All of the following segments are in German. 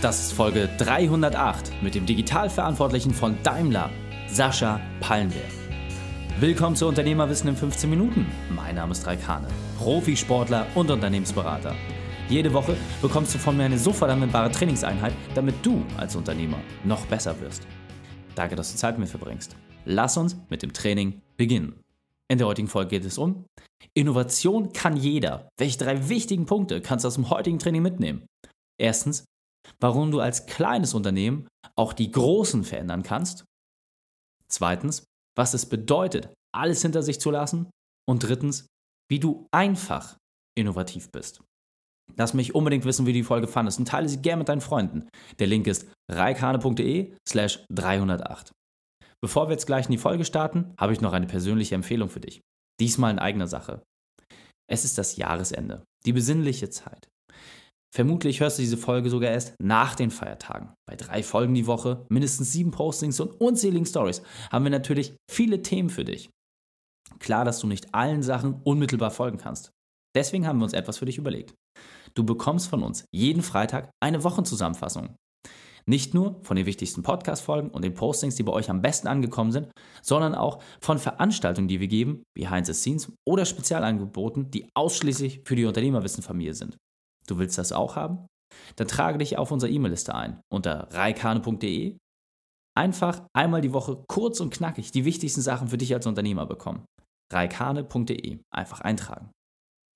Das ist Folge 308 mit dem Digitalverantwortlichen von Daimler, Sascha Pallenberg. Willkommen zu Unternehmerwissen in 15 Minuten. Mein Name ist Raikane, Profisportler und Unternehmensberater. Jede Woche bekommst du von mir eine sofort anwendbare Trainingseinheit, damit du als Unternehmer noch besser wirst. Danke, dass du Zeit mit mir verbringst. Lass uns mit dem Training beginnen. In der heutigen Folge geht es um Innovation kann jeder. Welche drei wichtigen Punkte kannst du aus dem heutigen Training mitnehmen? Erstens, warum du als kleines Unternehmen auch die Großen verändern kannst. Zweitens, was es bedeutet, alles hinter sich zu lassen. Und drittens, wie du einfach innovativ bist. Lass mich unbedingt wissen, wie du die Folge fandest und teile sie gerne mit deinen Freunden. Der Link ist reikane.de slash 308. Bevor wir jetzt gleich in die Folge starten, habe ich noch eine persönliche Empfehlung für dich. Diesmal in eigener Sache. Es ist das Jahresende, die besinnliche Zeit. Vermutlich hörst du diese Folge sogar erst nach den Feiertagen. Bei drei Folgen die Woche, mindestens sieben Postings und unzähligen Stories haben wir natürlich viele Themen für dich. Klar, dass du nicht allen Sachen unmittelbar folgen kannst. Deswegen haben wir uns etwas für dich überlegt. Du bekommst von uns jeden Freitag eine Wochenzusammenfassung. Nicht nur von den wichtigsten Podcast-Folgen und den Postings, die bei euch am besten angekommen sind, sondern auch von Veranstaltungen, die wir geben, behind the scenes oder Spezialangeboten, die ausschließlich für die Unternehmerwissenfamilie sind. Du willst das auch haben? Dann trage dich auf unsere E-Mail-Liste ein unter reikane.de. Einfach einmal die Woche kurz und knackig die wichtigsten Sachen für dich als Unternehmer bekommen. reikane.de. Einfach eintragen.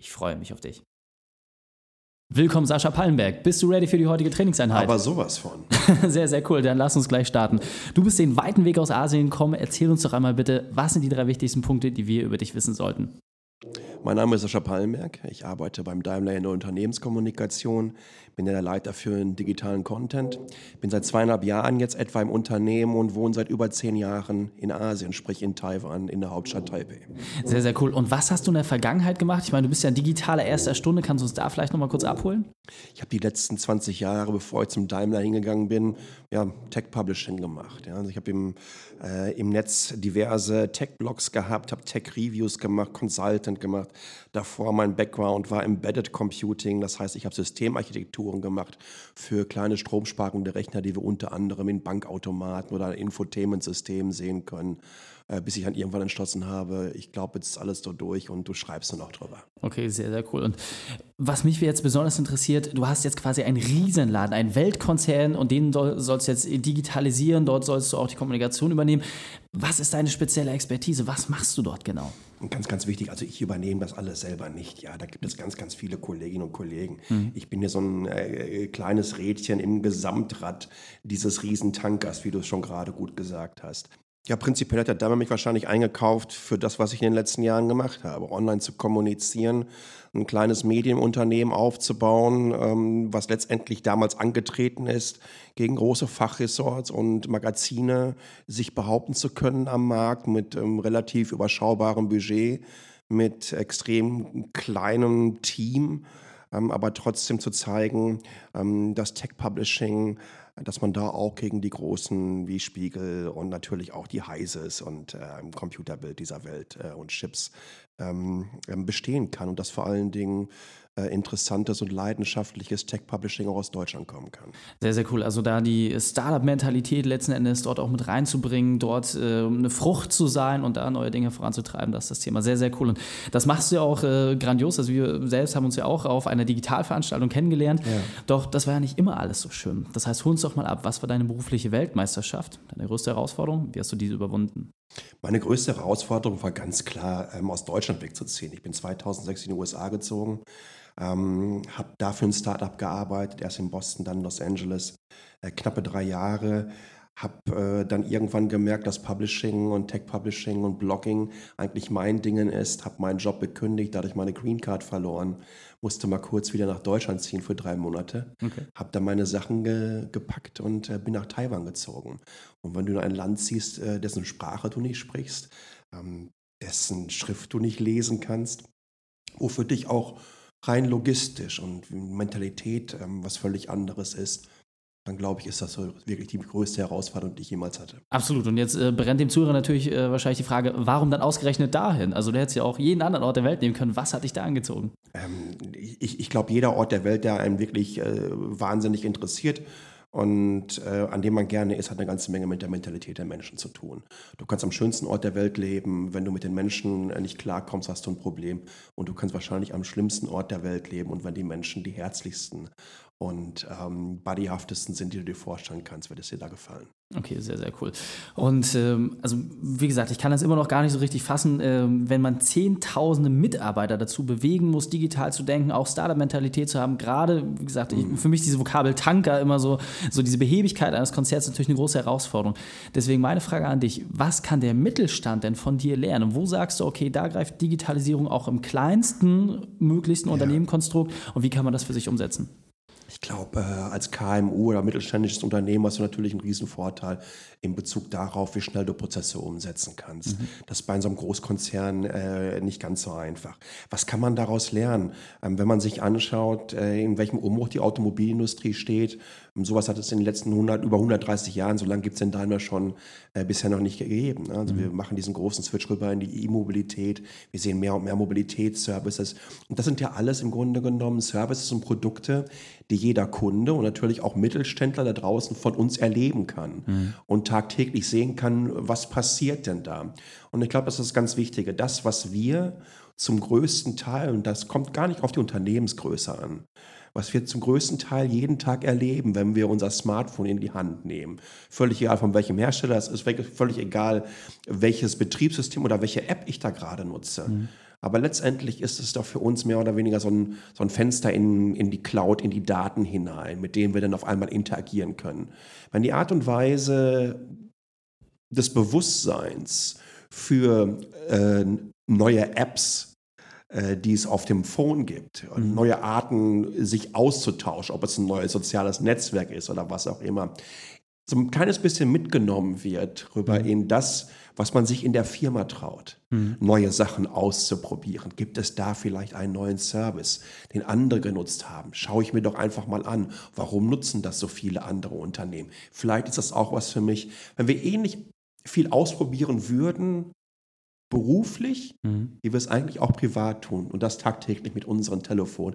Ich freue mich auf dich. Willkommen, Sascha Pallenberg. Bist du ready für die heutige Trainingseinheit? Aber sowas von. sehr, sehr cool. Dann lass uns gleich starten. Du bist den weiten Weg aus Asien gekommen. Erzähl uns doch einmal bitte, was sind die drei wichtigsten Punkte, die wir über dich wissen sollten? Mein Name ist Sascha Pallenberg. Ich arbeite beim Daimler in der Unternehmenskommunikation, bin ja der Leiter für den digitalen Content. Bin seit zweieinhalb Jahren jetzt etwa im Unternehmen und wohne seit über zehn Jahren in Asien, sprich in Taiwan, in der Hauptstadt Taipei. Sehr, sehr cool. Und was hast du in der Vergangenheit gemacht? Ich meine, du bist ja ein digitaler erster Stunde. Kannst du uns da vielleicht nochmal kurz abholen? Ich habe die letzten 20 Jahre, bevor ich zum Daimler hingegangen bin, ja, Tech-Publishing gemacht. Ja. Also ich habe im, äh, im Netz diverse Tech-Blogs gehabt, habe Tech-Reviews gemacht, Consultant gemacht. Davor mein Background war Embedded Computing, das heißt, ich habe Systemarchitekturen gemacht für kleine stromsparende Rechner, die wir unter anderem in Bankautomaten oder Infotainment-Systemen sehen können bis ich dann irgendwann entschlossen habe, ich glaube, jetzt ist alles so durch und du schreibst nur noch drüber. Okay, sehr, sehr cool. Und was mich jetzt besonders interessiert, du hast jetzt quasi einen Riesenladen, einen Weltkonzern und den soll, sollst du jetzt digitalisieren, dort sollst du auch die Kommunikation übernehmen. Was ist deine spezielle Expertise? Was machst du dort genau? Ganz, ganz wichtig, also ich übernehme das alles selber nicht. Ja, da gibt es ganz, ganz viele Kolleginnen und Kollegen. Mhm. Ich bin hier so ein äh, kleines Rädchen im Gesamtrad dieses Riesentankers, wie du es schon gerade gut gesagt hast. Ja, prinzipiell hat der Daimler mich wahrscheinlich eingekauft für das, was ich in den letzten Jahren gemacht habe. Online zu kommunizieren, ein kleines Medienunternehmen aufzubauen, ähm, was letztendlich damals angetreten ist, gegen große Fachresorts und Magazine sich behaupten zu können am Markt mit ähm, relativ überschaubarem Budget, mit extrem kleinem Team, ähm, aber trotzdem zu zeigen, ähm, dass Tech Publishing dass man da auch gegen die großen wie Spiegel und natürlich auch die Heises und äh, Computerbild dieser Welt äh, und Chips ähm, ähm, bestehen kann und das vor allen Dingen äh, interessantes und leidenschaftliches Tech-Publishing auch aus Deutschland kommen kann. Sehr, sehr cool. Also da die Startup-Mentalität letzten Endes dort auch mit reinzubringen, dort äh, eine Frucht zu sein und da neue Dinge voranzutreiben, das ist das Thema. Sehr, sehr cool. Und das machst du ja auch äh, grandios. Also wir selbst haben uns ja auch auf einer Digitalveranstaltung kennengelernt. Ja. Doch das war ja nicht immer alles so schön. Das heißt, hol uns doch mal ab. Was war deine berufliche Weltmeisterschaft? Deine größte Herausforderung? Wie hast du diese überwunden? Meine größte Herausforderung war ganz klar, ähm, aus Deutschland wegzuziehen. Ich bin 2006 in die USA gezogen, ähm, habe dafür ein Startup gearbeitet, erst in Boston, dann in Los Angeles, äh, knappe drei Jahre. Habe äh, dann irgendwann gemerkt, dass Publishing und Tech-Publishing und Blogging eigentlich mein Dingen ist. Habe meinen Job gekündigt, dadurch meine Green Card verloren. Musste mal kurz wieder nach Deutschland ziehen für drei Monate. Okay. Habe dann meine Sachen ge gepackt und äh, bin nach Taiwan gezogen. Und wenn du in ein Land ziehst, äh, dessen Sprache du nicht sprichst, ähm, dessen Schrift du nicht lesen kannst, wo für dich auch rein logistisch und Mentalität ähm, was völlig anderes ist, dann glaube ich, ist das so wirklich die größte Herausforderung, die ich jemals hatte. Absolut. Und jetzt äh, brennt dem Zuhörer natürlich äh, wahrscheinlich die Frage, warum dann ausgerechnet dahin? Also du hättest ja auch jeden anderen Ort der Welt nehmen können. Was hat dich da angezogen? Ähm, ich ich glaube, jeder Ort der Welt, der einen wirklich äh, wahnsinnig interessiert, und äh, an dem man gerne ist, hat eine ganze Menge mit der Mentalität der Menschen zu tun. Du kannst am schönsten Ort der Welt leben, wenn du mit den Menschen äh, nicht klarkommst, hast du ein Problem. Und du kannst wahrscheinlich am schlimmsten Ort der Welt leben und wenn die Menschen die herzlichsten und ähm, bodyhaftesten sind, die du dir vorstellen kannst, wird es dir da gefallen. Okay, sehr, sehr cool. Und ähm, also wie gesagt, ich kann das immer noch gar nicht so richtig fassen, ähm, wenn man zehntausende Mitarbeiter dazu bewegen muss, digital zu denken, auch Startup-Mentalität zu haben. Gerade, wie gesagt, ich, mhm. für mich diese Vokabel Tanker immer so, so diese Behebigkeit eines Konzerts natürlich eine große Herausforderung. Deswegen meine Frage an dich, was kann der Mittelstand denn von dir lernen? Und wo sagst du, okay, da greift Digitalisierung auch im kleinsten möglichsten ja. Unternehmenkonstrukt und wie kann man das für sich umsetzen? Ich glaube, äh, als KMU oder mittelständisches Unternehmen hast du natürlich einen riesen Vorteil in Bezug darauf, wie schnell du Prozesse umsetzen kannst. Mhm. Das ist bei so einem Großkonzern äh, nicht ganz so einfach. Was kann man daraus lernen? Ähm, wenn man sich anschaut, äh, in welchem Umbruch die Automobilindustrie steht, ähm, sowas hat es in den letzten 100, über 130 Jahren, so lange gibt es in Daimler schon äh, bisher noch nicht gegeben. Ne? Also mhm. wir machen diesen großen Switch rüber in die E-Mobilität. Wir sehen mehr und mehr Mobilitätsservices. Und das sind ja alles im Grunde genommen Services und Produkte, die jeder Kunde und natürlich auch Mittelständler da draußen von uns erleben kann mhm. und tagtäglich sehen kann, was passiert denn da. Und ich glaube, das ist das ganz Wichtige. Das, was wir zum größten Teil, und das kommt gar nicht auf die Unternehmensgröße an, was wir zum größten Teil jeden Tag erleben, wenn wir unser Smartphone in die Hand nehmen. Völlig egal, von welchem Hersteller es ist, völlig egal, welches Betriebssystem oder welche App ich da gerade nutze. Mhm. Aber letztendlich ist es doch für uns mehr oder weniger so ein, so ein Fenster in, in die Cloud, in die Daten hinein, mit denen wir dann auf einmal interagieren können. Wenn die Art und Weise des Bewusstseins für äh, neue Apps, äh, die es auf dem Phone gibt, mhm. neue Arten, sich auszutauschen, ob es ein neues soziales Netzwerk ist oder was auch immer, so ein kleines bisschen mitgenommen wird rüber mhm. in das, was man sich in der Firma traut, mhm. neue Sachen auszuprobieren. Gibt es da vielleicht einen neuen Service, den andere genutzt haben? Schaue ich mir doch einfach mal an, warum nutzen das so viele andere Unternehmen? Vielleicht ist das auch was für mich. Wenn wir ähnlich viel ausprobieren würden, beruflich, mhm. wie wir es eigentlich auch privat tun und das tagtäglich mit unserem Telefon.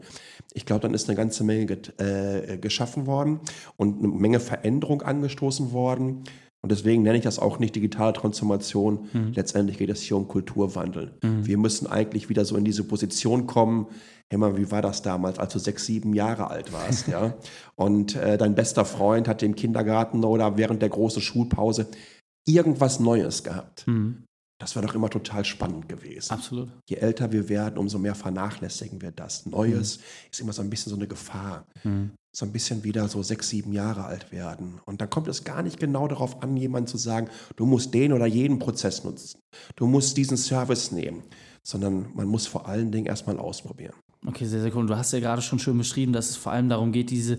Ich glaube, dann ist eine ganze Menge äh, geschaffen worden und eine Menge Veränderung angestoßen worden. Und deswegen nenne ich das auch nicht digitale Transformation. Mhm. Letztendlich geht es hier um Kulturwandel. Mhm. Wir müssen eigentlich wieder so in diese Position kommen. Hey mal, wie war das damals, als du sechs, sieben Jahre alt warst? ja? Und äh, dein bester Freund hat im Kindergarten oder während der großen Schulpause irgendwas Neues gehabt. Mhm. Das war doch immer total spannend gewesen. Absolut. Je älter wir werden, umso mehr vernachlässigen wir das. Neues mhm. ist immer so ein bisschen so eine Gefahr. Mhm. So ein bisschen wieder so sechs, sieben Jahre alt werden. Und dann kommt es gar nicht genau darauf an, jemand zu sagen, du musst den oder jeden Prozess nutzen. Du musst diesen Service nehmen. Sondern man muss vor allen Dingen erstmal ausprobieren. Okay, sehr, sehr cool. Du hast ja gerade schon schön beschrieben, dass es vor allem darum geht, diese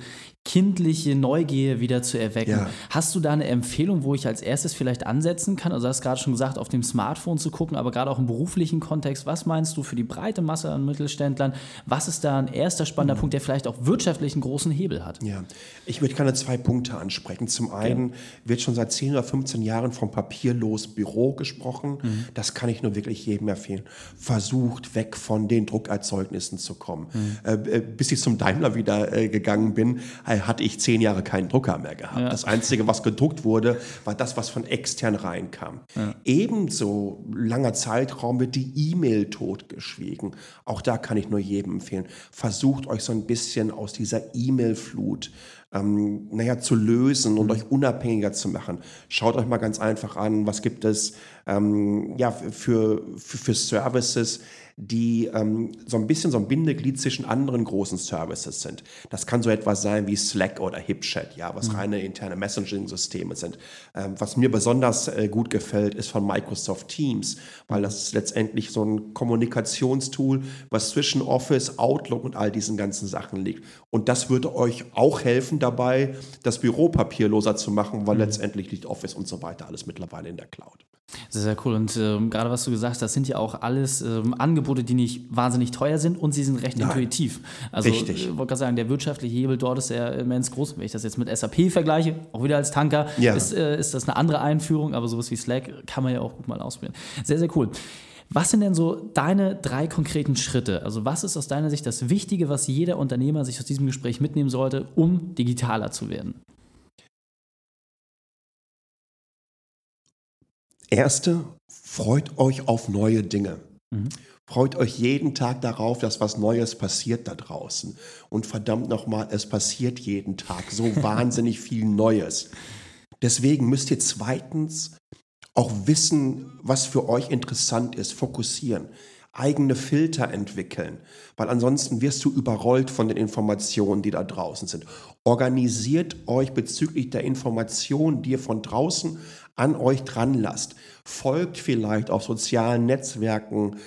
kindliche Neugier wieder zu erwecken. Ja. Hast du da eine Empfehlung, wo ich als erstes vielleicht ansetzen kann? Also du hast gerade schon gesagt, auf dem Smartphone zu gucken, aber gerade auch im beruflichen Kontext. Was meinst du für die breite Masse an Mittelständlern? Was ist da ein erster spannender mhm. Punkt, der vielleicht auch wirtschaftlich einen großen Hebel hat? Ja, ich würde gerne zwei Punkte ansprechen. Zum einen ja. wird schon seit 10 oder 15 Jahren vom papierlos Büro gesprochen. Mhm. Das kann ich nur wirklich jedem empfehlen. Versucht weg von den Druckerzeugnissen zu kommen. Mhm. Äh, bis ich zum Daimler wieder äh, gegangen bin, hatte ich zehn Jahre keinen Drucker mehr gehabt. Ja. Das Einzige, was gedruckt wurde, war das, was von extern reinkam. Ja. Ebenso langer Zeitraum wird die E-Mail totgeschwiegen. Auch da kann ich nur jedem empfehlen. Versucht euch so ein bisschen aus dieser E-Mail-Flut ähm, naja, zu lösen und mhm. euch unabhängiger zu machen. Schaut euch mal ganz einfach an, was gibt es ähm, ja, für, für, für Services, die ähm, so ein bisschen so ein Bindeglied zwischen anderen großen Services sind. Das kann so etwas sein wie Slack oder HipChat, ja, was mhm. reine interne Messaging-Systeme sind. Ähm, was mir besonders äh, gut gefällt, ist von Microsoft Teams, weil das ist letztendlich so ein Kommunikationstool, was zwischen Office, Outlook und all diesen ganzen Sachen liegt. Und das würde euch auch helfen dabei, das Büro papierloser zu machen, weil mhm. letztendlich liegt Office und so weiter alles mittlerweile in der Cloud. Sehr Sehr, sehr cool. Und ähm, gerade was du gesagt hast, das sind ja auch alles ähm, Angebote, die nicht wahnsinnig teuer sind und sie sind recht Nein. intuitiv. Also Richtig. ich wollte gerade sagen, der wirtschaftliche Hebel dort ist ja immens groß. Wenn ich das jetzt mit SAP vergleiche, auch wieder als Tanker, ja. ist, äh, ist das eine andere Einführung, aber sowas wie Slack kann man ja auch gut mal ausprobieren. Sehr, sehr cool. Was sind denn so deine drei konkreten Schritte? Also was ist aus deiner Sicht das Wichtige, was jeder Unternehmer sich aus diesem Gespräch mitnehmen sollte, um digitaler zu werden? Erste, freut euch auf neue Dinge. Mhm. Freut euch jeden Tag darauf, dass was Neues passiert da draußen. Und verdammt nochmal, es passiert jeden Tag so wahnsinnig viel Neues. Deswegen müsst ihr zweitens auch wissen, was für euch interessant ist, fokussieren, eigene Filter entwickeln, weil ansonsten wirst du überrollt von den Informationen, die da draußen sind. Organisiert euch bezüglich der Informationen, die ihr von draußen an euch dran lasst. Folgt vielleicht auf sozialen Netzwerken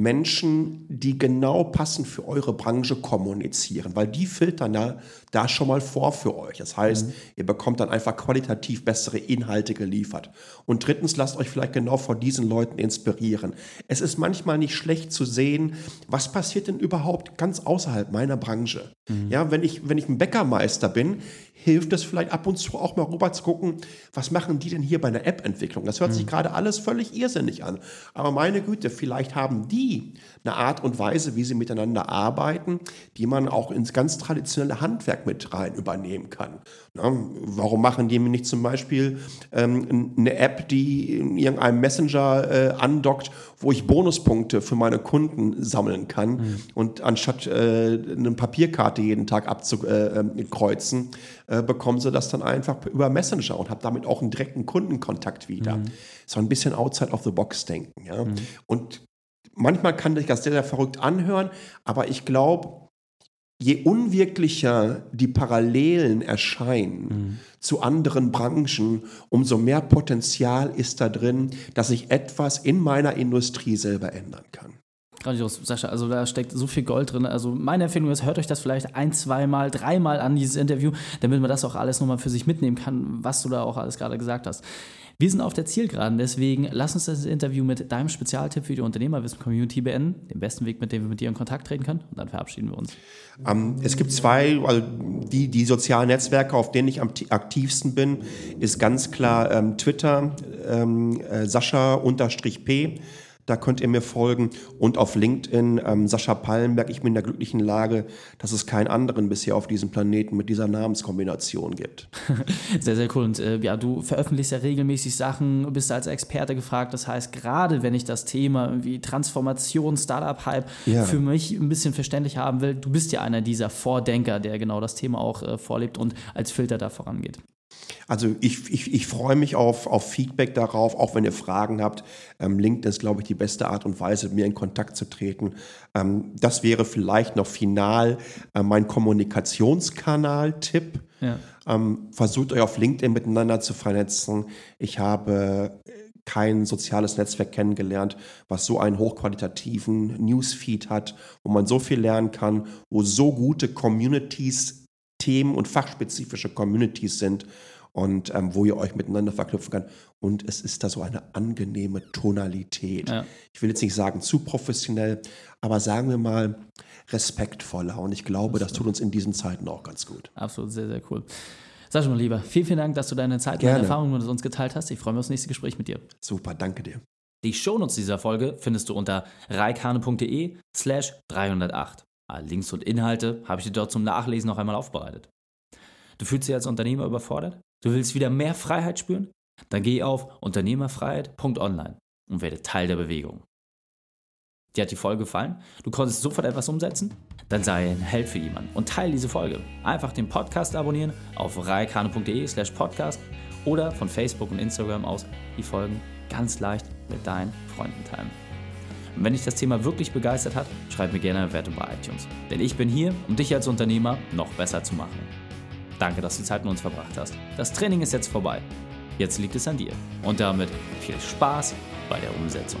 Menschen, die genau passend für eure Branche kommunizieren, weil die filtern da, da schon mal vor für euch. Das heißt, mhm. ihr bekommt dann einfach qualitativ bessere Inhalte geliefert. Und drittens, lasst euch vielleicht genau von diesen Leuten inspirieren. Es ist manchmal nicht schlecht zu sehen, was passiert denn überhaupt ganz außerhalb meiner Branche. Mhm. Ja, wenn ich, wenn ich ein Bäckermeister bin, hilft es vielleicht ab und zu auch mal rüber zu gucken, was machen die denn hier bei einer App-Entwicklung? Das hört mhm. sich gerade alles völlig irrsinnig an. Aber meine Güte, vielleicht haben die eine Art und Weise, wie sie miteinander arbeiten, die man auch ins ganz traditionelle Handwerk mit rein übernehmen kann. Na, warum machen die mir nicht zum Beispiel ähm, eine App, die in irgendeinem Messenger äh, andockt, wo ich Bonuspunkte für meine Kunden sammeln kann mhm. und anstatt äh, eine Papierkarte jeden Tag abzukreuzen, äh, bekommen sie das dann einfach über Messenger und habe damit auch einen direkten Kundenkontakt wieder. Mhm. So ein bisschen outside of the box denken. Ja? Mhm. Und manchmal kann sich das sehr, sehr verrückt anhören, aber ich glaube, je unwirklicher die Parallelen erscheinen mhm. zu anderen Branchen, umso mehr Potenzial ist da drin, dass ich etwas in meiner Industrie selber ändern kann. Grandios, Sascha. Also da steckt so viel Gold drin. Also meine Empfehlung ist, hört euch das vielleicht ein, zweimal, dreimal an, dieses Interview, damit man das auch alles nochmal für sich mitnehmen kann, was du da auch alles gerade gesagt hast. Wir sind auf der Zielgeraden, deswegen lass uns das Interview mit deinem Spezialtipp für die Unternehmerwissen-Community beenden, den besten Weg, mit dem wir mit dir in Kontakt treten können, und dann verabschieden wir uns. Ähm, es gibt zwei, also die, die sozialen Netzwerke, auf denen ich am aktivsten bin, ist ganz klar ähm, Twitter, ähm, äh, Sascha-P da könnt ihr mir folgen. Und auf LinkedIn ähm, Sascha Pallenberg. Ich bin in der glücklichen Lage, dass es keinen anderen bisher auf diesem Planeten mit dieser Namenskombination gibt. sehr, sehr cool. Und äh, ja, du veröffentlichst ja regelmäßig Sachen, bist als Experte gefragt. Das heißt, gerade wenn ich das Thema wie Transformation, Startup-Hype ja. für mich ein bisschen verständlich haben will, du bist ja einer dieser Vordenker, der genau das Thema auch äh, vorlebt und als Filter da vorangeht. Also ich, ich, ich freue mich auf, auf Feedback darauf, auch wenn ihr Fragen habt. Ähm, LinkedIn ist, glaube ich, die beste Art und Weise, mit mir in Kontakt zu treten. Ähm, das wäre vielleicht noch final äh, mein Kommunikationskanal-Tipp. Ja. Ähm, versucht euch auf LinkedIn miteinander zu vernetzen. Ich habe kein soziales Netzwerk kennengelernt, was so einen hochqualitativen Newsfeed hat, wo man so viel lernen kann, wo so gute Communities Themen und fachspezifische Communities sind und ähm, wo ihr euch miteinander verknüpfen kann. Und es ist da so eine angenehme Tonalität. Ja. Ich will jetzt nicht sagen zu professionell, aber sagen wir mal respektvoller. Und ich glaube, das tut uns in diesen Zeiten auch ganz gut. Absolut, sehr, sehr cool. Sascha, mein Lieber, vielen, vielen Dank, dass du deine Zeit und deine Erfahrungen mit uns geteilt hast. Ich freue mich aufs nächste Gespräch mit dir. Super, danke dir. Die Shownotes dieser Folge findest du unter reikane.de slash 308. Alle Links und Inhalte habe ich dir dort zum Nachlesen noch einmal aufbereitet. Du fühlst dich als Unternehmer überfordert? Du willst wieder mehr Freiheit spüren? Dann geh auf unternehmerfreiheit.online und werde Teil der Bewegung. Dir hat die Folge gefallen? Du konntest sofort etwas umsetzen? Dann sei ein Held für jemanden und teile diese Folge. Einfach den Podcast abonnieren auf reikane.de slash podcast oder von Facebook und Instagram aus die Folgen ganz leicht mit deinen Freunden teilen. Und wenn dich das Thema wirklich begeistert hat, schreib mir gerne eine Wertung bei iTunes. Denn ich bin hier, um dich als Unternehmer noch besser zu machen. Danke, dass du Zeit mit uns verbracht hast. Das Training ist jetzt vorbei. Jetzt liegt es an dir. Und damit viel Spaß bei der Umsetzung.